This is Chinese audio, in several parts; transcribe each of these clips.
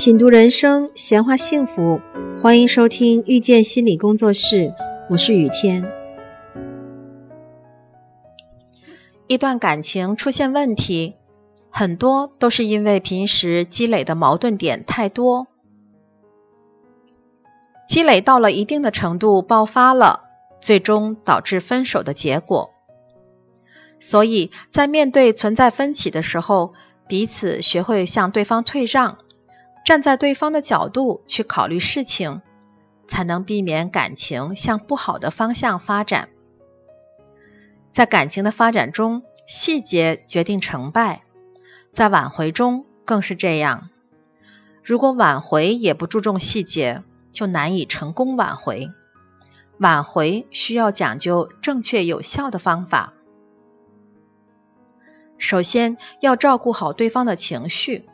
品读人生，闲话幸福，欢迎收听遇见心理工作室，我是雨天。一段感情出现问题，很多都是因为平时积累的矛盾点太多，积累到了一定的程度爆发了，最终导致分手的结果。所以在面对存在分歧的时候，彼此学会向对方退让。站在对方的角度去考虑事情，才能避免感情向不好的方向发展。在感情的发展中，细节决定成败，在挽回中更是这样。如果挽回也不注重细节，就难以成功挽回。挽回需要讲究正确有效的方法。首先要照顾好对方的情绪。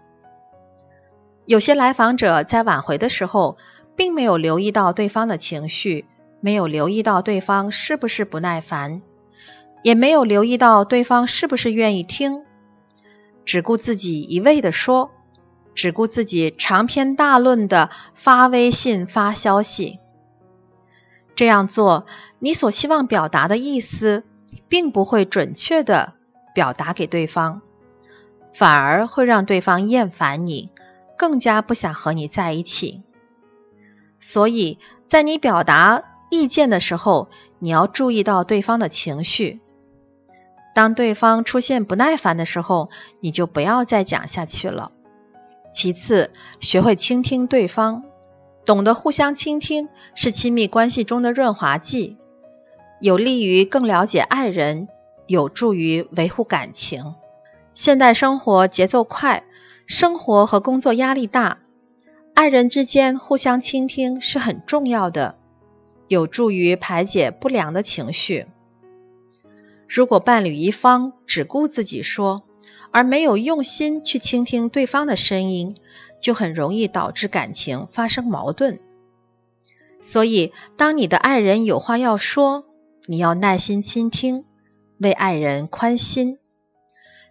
有些来访者在挽回的时候，并没有留意到对方的情绪，没有留意到对方是不是不耐烦，也没有留意到对方是不是愿意听，只顾自己一味的说，只顾自己长篇大论的发微信发消息。这样做，你所希望表达的意思，并不会准确的表达给对方，反而会让对方厌烦你。更加不想和你在一起，所以在你表达意见的时候，你要注意到对方的情绪。当对方出现不耐烦的时候，你就不要再讲下去了。其次，学会倾听对方，懂得互相倾听是亲密关系中的润滑剂，有利于更了解爱人，有助于维护感情。现代生活节奏快。生活和工作压力大，爱人之间互相倾听是很重要的，有助于排解不良的情绪。如果伴侣一方只顾自己说，而没有用心去倾听对方的声音，就很容易导致感情发生矛盾。所以，当你的爱人有话要说，你要耐心倾听，为爱人宽心。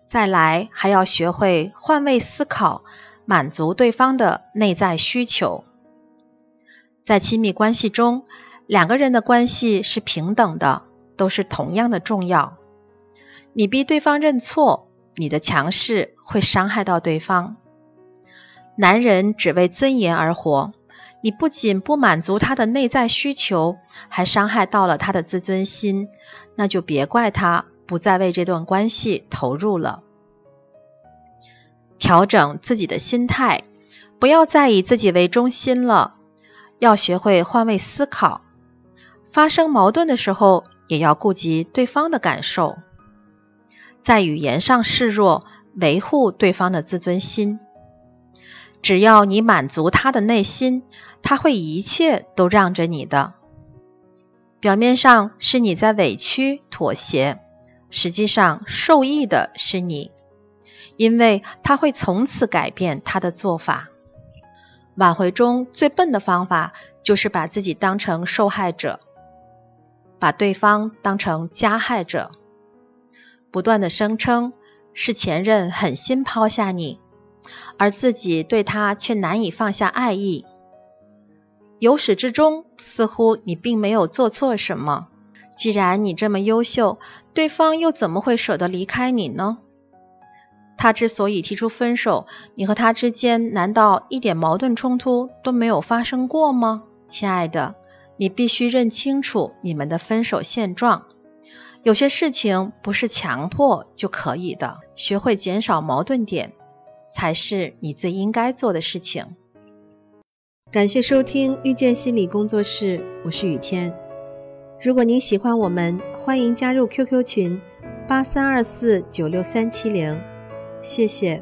再来，还要学会换位思考，满足对方的内在需求。在亲密关系中，两个人的关系是平等的，都是同样的重要。你逼对方认错，你的强势会伤害到对方。男人只为尊严而活，你不仅不满足他的内在需求，还伤害到了他的自尊心，那就别怪他。不再为这段关系投入了，调整自己的心态，不要再以自己为中心了，要学会换位思考。发生矛盾的时候，也要顾及对方的感受，在语言上示弱，维护对方的自尊心。只要你满足他的内心，他会一切都让着你的。表面上是你在委屈妥协。实际上，受益的是你，因为他会从此改变他的做法。挽回中最笨的方法，就是把自己当成受害者，把对方当成加害者，不断的声称是前任狠心抛下你，而自己对他却难以放下爱意。由始至终，似乎你并没有做错什么。既然你这么优秀，对方又怎么会舍得离开你呢？他之所以提出分手，你和他之间难道一点矛盾冲突都没有发生过吗？亲爱的，你必须认清楚你们的分手现状。有些事情不是强迫就可以的，学会减少矛盾点，才是你最应该做的事情。感谢收听遇见心理工作室，我是雨天。如果您喜欢我们，欢迎加入 QQ 群八三二四九六三七零，谢谢。